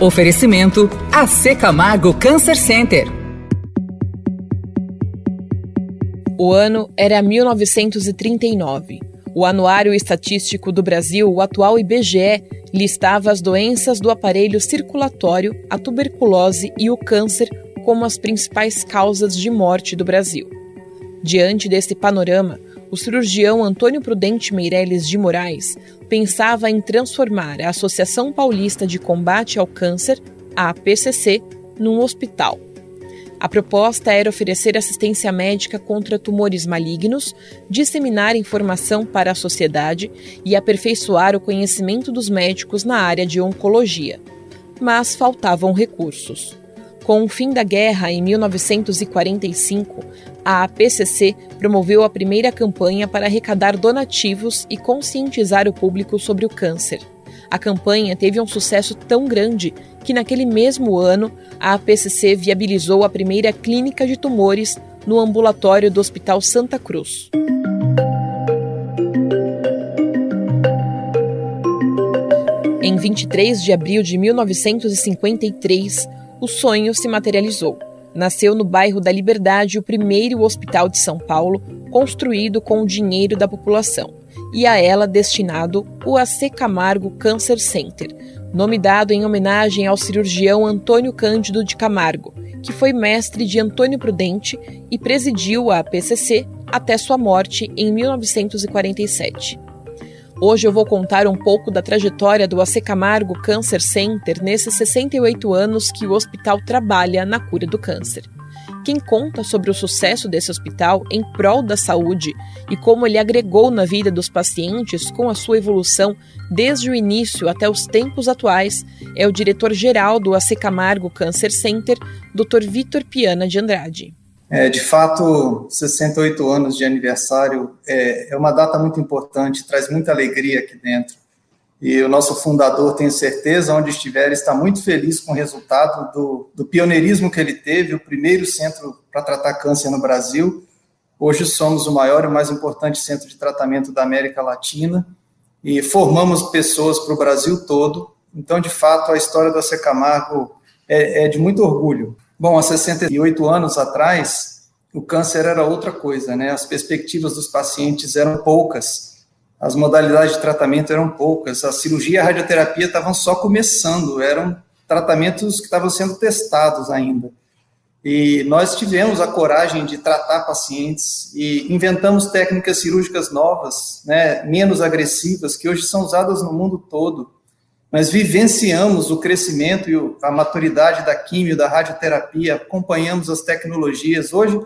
Oferecimento AC Camargo Cancer Center. O ano era 1939. O Anuário Estatístico do Brasil, o atual IBGE, listava as doenças do aparelho circulatório, a tuberculose e o câncer como as principais causas de morte do Brasil. Diante desse panorama, o cirurgião Antônio Prudente Meireles de Moraes pensava em transformar a Associação Paulista de Combate ao Câncer, a APCC, num hospital. A proposta era oferecer assistência médica contra tumores malignos, disseminar informação para a sociedade e aperfeiçoar o conhecimento dos médicos na área de oncologia. Mas faltavam recursos. Com o fim da guerra em 1945, a APCC promoveu a primeira campanha para arrecadar donativos e conscientizar o público sobre o câncer. A campanha teve um sucesso tão grande que, naquele mesmo ano, a APCC viabilizou a primeira clínica de tumores no ambulatório do Hospital Santa Cruz. Em 23 de abril de 1953, o sonho se materializou. Nasceu no bairro da Liberdade o primeiro hospital de São Paulo, construído com o dinheiro da população, e a ela destinado o AC Camargo Cancer Center, nome dado em homenagem ao cirurgião Antônio Cândido de Camargo, que foi mestre de Antônio Prudente e presidiu a PCC até sua morte em 1947. Hoje eu vou contar um pouco da trajetória do AC Camargo Cancer Center nesses 68 anos que o hospital trabalha na cura do câncer. Quem conta sobre o sucesso desse hospital em prol da saúde e como ele agregou na vida dos pacientes com a sua evolução desde o início até os tempos atuais é o diretor-geral do AC Camargo Cancer Center, Dr. Vitor Piana de Andrade. É, de fato, 68 anos de aniversário é, é, uma data muito importante, traz muita alegria aqui dentro. E o nosso fundador, tenho certeza, onde estiver, está muito feliz com o resultado do, do pioneirismo que ele teve, o primeiro centro para tratar câncer no Brasil. Hoje somos o maior e mais importante centro de tratamento da América Latina e formamos pessoas para o Brasil todo. Então, de fato, a história da Secamargo é, é de muito orgulho. Bom, há 68 anos atrás, o câncer era outra coisa, né? As perspectivas dos pacientes eram poucas, as modalidades de tratamento eram poucas, a cirurgia e a radioterapia estavam só começando, eram tratamentos que estavam sendo testados ainda. E nós tivemos a coragem de tratar pacientes e inventamos técnicas cirúrgicas novas, né, menos agressivas, que hoje são usadas no mundo todo mas vivenciamos o crescimento e a maturidade da químio, da radioterapia, acompanhamos as tecnologias. Hoje,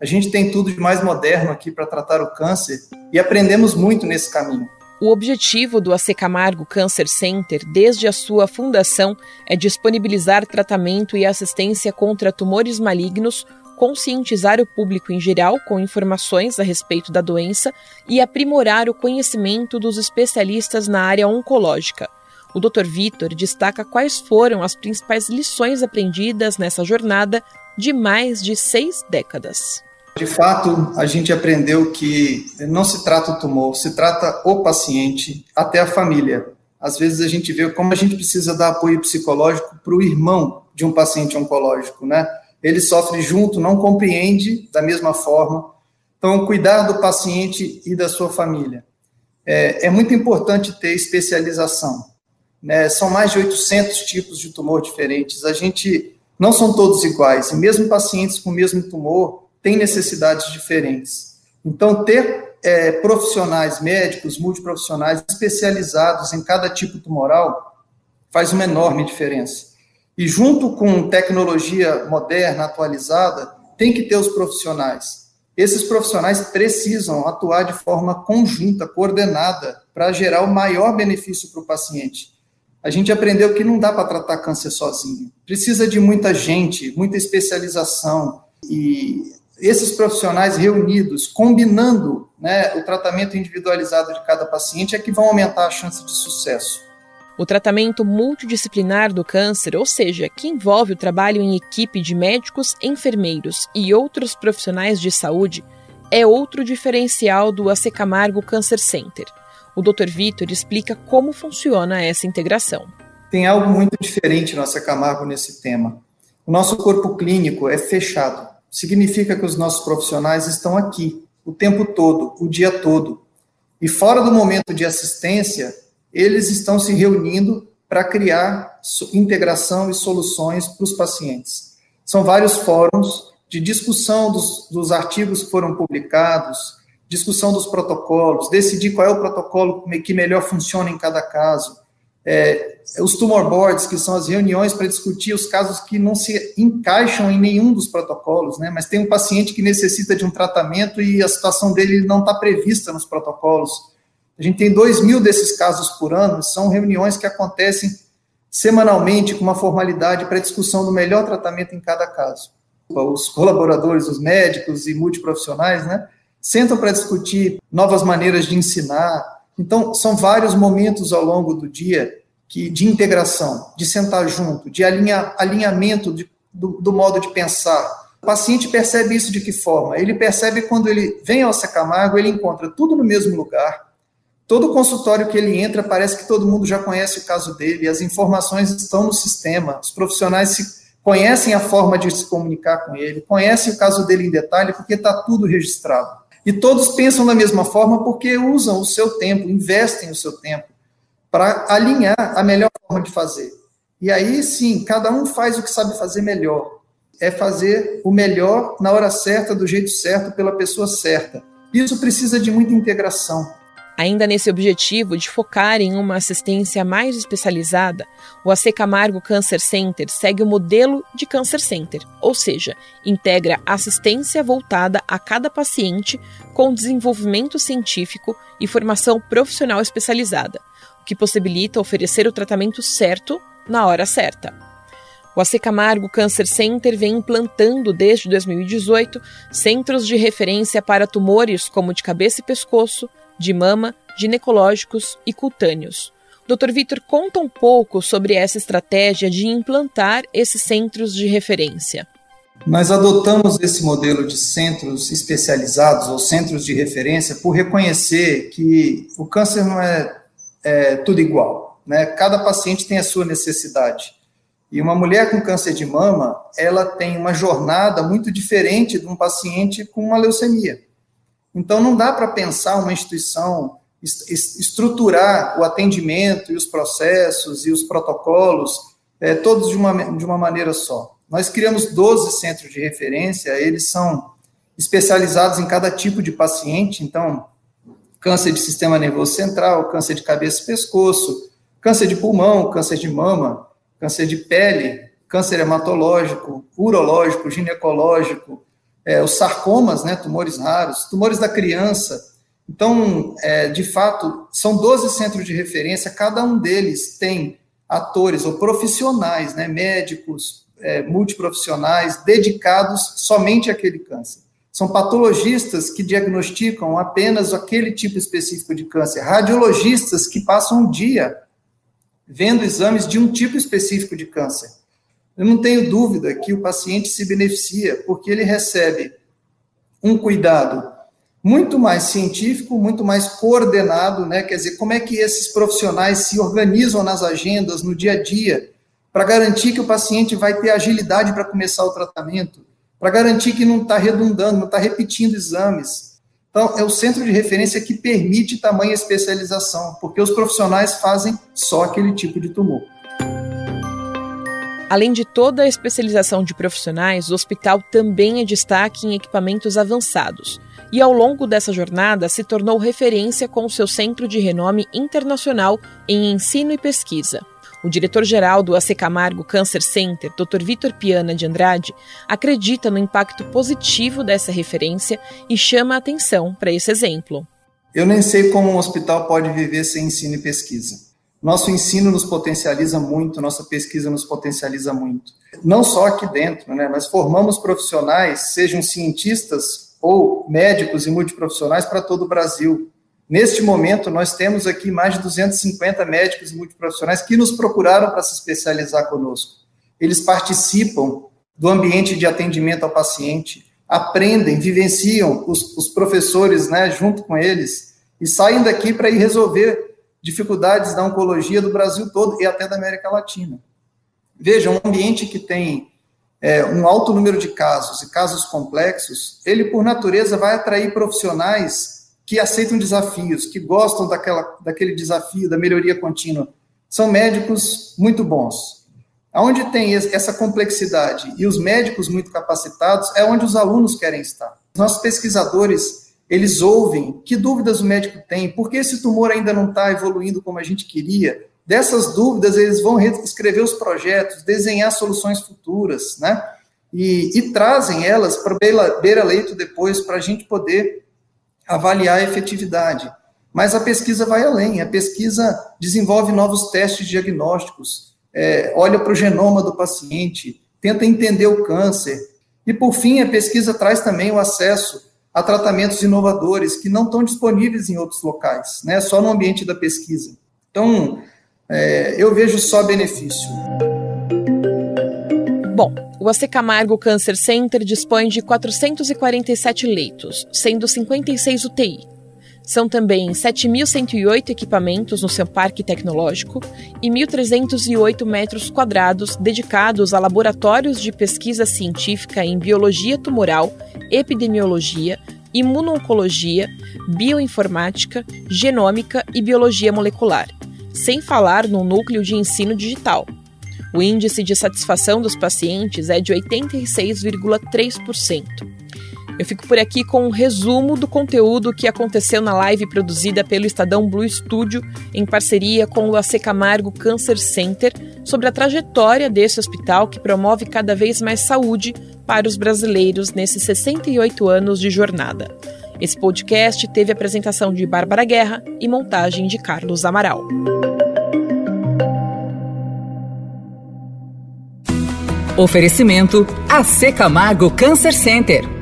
a gente tem tudo de mais moderno aqui para tratar o câncer e aprendemos muito nesse caminho. O objetivo do AC Camargo Cancer Center, desde a sua fundação, é disponibilizar tratamento e assistência contra tumores malignos, conscientizar o público em geral com informações a respeito da doença e aprimorar o conhecimento dos especialistas na área oncológica. O Dr. Vitor destaca quais foram as principais lições aprendidas nessa jornada de mais de seis décadas. De fato, a gente aprendeu que não se trata o tumor, se trata o paciente, até a família. Às vezes a gente vê como a gente precisa dar apoio psicológico para o irmão de um paciente oncológico, né? Ele sofre junto, não compreende da mesma forma. Então, cuidar do paciente e da sua família. É, é muito importante ter especialização. Né? São mais de 800 tipos de tumor diferentes. A gente não são todos iguais, e mesmo pacientes com o mesmo tumor têm necessidades diferentes. Então, ter é, profissionais médicos, multiprofissionais especializados em cada tipo tumoral faz uma enorme diferença. E junto com tecnologia moderna, atualizada, tem que ter os profissionais. Esses profissionais precisam atuar de forma conjunta, coordenada, para gerar o maior benefício para o paciente a gente aprendeu que não dá para tratar câncer sozinho. Precisa de muita gente, muita especialização e esses profissionais reunidos, combinando né, o tratamento individualizado de cada paciente, é que vão aumentar a chance de sucesso. O tratamento multidisciplinar do câncer, ou seja, que envolve o trabalho em equipe de médicos, enfermeiros e outros profissionais de saúde, é outro diferencial do AC Camargo Cancer Center. O Dr. Vitor explica como funciona essa integração. tem algo muito diferente nossa Camargo nesse tema. O nosso corpo clínico é fechado. Significa que os nossos profissionais estão aqui o tempo todo, o dia todo. E fora do momento de assistência, eles estão se reunindo para criar integração e soluções para os pacientes. São vários fóruns de discussão dos, dos artigos que foram publicados, discussão dos protocolos, decidir qual é o protocolo que melhor funciona em cada caso, é, os tumor boards, que são as reuniões para discutir os casos que não se encaixam em nenhum dos protocolos, né? Mas tem um paciente que necessita de um tratamento e a situação dele não está prevista nos protocolos. A gente tem dois mil desses casos por ano, são reuniões que acontecem semanalmente com uma formalidade para discussão do melhor tratamento em cada caso. Os colaboradores, os médicos e multiprofissionais, né? Sentam para discutir novas maneiras de ensinar, então, são vários momentos ao longo do dia que, de integração, de sentar junto, de alinha, alinhamento de, do, do, modo de pensar. O paciente percebe isso de que forma? Ele percebe quando ele vem ao Camargo, ele encontra tudo no mesmo lugar. Todo consultório que ele entra, parece que todo mundo já conhece o caso dele, as informações estão no sistema, os profissionais se conhecem a forma de se comunicar com ele, conhecem o caso dele em detalhe, porque está tudo registrado. E todos pensam da mesma forma porque usam o seu tempo, investem o seu tempo para alinhar a melhor forma de fazer. E aí sim, cada um faz o que sabe fazer melhor. É fazer o melhor na hora certa, do jeito certo, pela pessoa certa. Isso precisa de muita integração. Ainda nesse objetivo de focar em uma assistência mais especializada, o AC Camargo Cancer Center segue o modelo de Cancer Center, ou seja, integra assistência voltada a cada paciente com desenvolvimento científico e formação profissional especializada, o que possibilita oferecer o tratamento certo na hora certa. O AC Camargo Cancer Center vem implantando desde 2018 centros de referência para tumores como de cabeça e pescoço, de mama, ginecológicos e cutâneos. Dr. Vitor conta um pouco sobre essa estratégia de implantar esses centros de referência. Nós adotamos esse modelo de centros especializados ou centros de referência por reconhecer que o câncer não é, é tudo igual. Né? Cada paciente tem a sua necessidade. E uma mulher com câncer de mama, ela tem uma jornada muito diferente de um paciente com uma leucemia. Então, não dá para pensar uma instituição, estruturar o atendimento e os processos e os protocolos, é, todos de uma, de uma maneira só. Nós criamos 12 centros de referência, eles são especializados em cada tipo de paciente, então, câncer de sistema nervoso central, câncer de cabeça e pescoço, câncer de pulmão, câncer de mama, câncer de pele, câncer hematológico, urológico, ginecológico, é, os sarcomas, né, tumores raros, tumores da criança. Então, é, de fato, são 12 centros de referência, cada um deles tem atores ou profissionais, né, médicos, é, multiprofissionais, dedicados somente àquele câncer. São patologistas que diagnosticam apenas aquele tipo específico de câncer, radiologistas que passam um dia vendo exames de um tipo específico de câncer. Eu não tenho dúvida que o paciente se beneficia, porque ele recebe um cuidado muito mais científico, muito mais coordenado, né? Quer dizer, como é que esses profissionais se organizam nas agendas, no dia a dia, para garantir que o paciente vai ter agilidade para começar o tratamento, para garantir que não está redundando, não está repetindo exames. Então, é o centro de referência que permite tamanha especialização, porque os profissionais fazem só aquele tipo de tumor. Além de toda a especialização de profissionais, o hospital também é destaque em equipamentos avançados. E ao longo dessa jornada se tornou referência com seu centro de renome internacional em ensino e pesquisa. O diretor-geral do AC Camargo Cancer Center, Dr. Vitor Piana de Andrade, acredita no impacto positivo dessa referência e chama a atenção para esse exemplo. Eu nem sei como um hospital pode viver sem ensino e pesquisa. Nosso ensino nos potencializa muito, nossa pesquisa nos potencializa muito. Não só aqui dentro, né, mas formamos profissionais, sejam cientistas ou médicos e multiprofissionais para todo o Brasil. Neste momento, nós temos aqui mais de 250 médicos e multiprofissionais que nos procuraram para se especializar conosco. Eles participam do ambiente de atendimento ao paciente, aprendem, vivenciam os, os professores né, junto com eles e saem daqui para ir resolver dificuldades da oncologia do Brasil todo e até da América Latina. Veja, um ambiente que tem é, um alto número de casos e casos complexos, ele, por natureza, vai atrair profissionais que aceitam desafios, que gostam daquela, daquele desafio, da melhoria contínua. São médicos muito bons. Onde tem essa complexidade e os médicos muito capacitados, é onde os alunos querem estar. Nossos pesquisadores, eles ouvem que dúvidas o médico tem, por que esse tumor ainda não está evoluindo como a gente queria, Dessas dúvidas, eles vão escrever os projetos, desenhar soluções futuras, né? E, e trazem elas para beira-leito depois, para a gente poder avaliar a efetividade. Mas a pesquisa vai além, a pesquisa desenvolve novos testes diagnósticos, é, olha para o genoma do paciente, tenta entender o câncer. E, por fim, a pesquisa traz também o acesso a tratamentos inovadores que não estão disponíveis em outros locais, né? só no ambiente da pesquisa. Então, é, eu vejo só benefício. Bom, o AC Camargo Cancer Center dispõe de 447 leitos, sendo 56 UTI. São também 7.108 equipamentos no seu parque tecnológico e 1.308 metros quadrados dedicados a laboratórios de pesquisa científica em biologia tumoral, epidemiologia, imuno-oncologia, bioinformática, genômica e biologia molecular sem falar no núcleo de ensino digital. O índice de satisfação dos pacientes é de 86,3%. Eu fico por aqui com um resumo do conteúdo que aconteceu na live produzida pelo Estadão Blue Studio em parceria com o AC Camargo Cancer Center sobre a trajetória desse hospital que promove cada vez mais saúde para os brasileiros nesses 68 anos de jornada. Esse podcast teve apresentação de Bárbara Guerra e montagem de Carlos Amaral. Oferecimento AC Camargo Cancer Center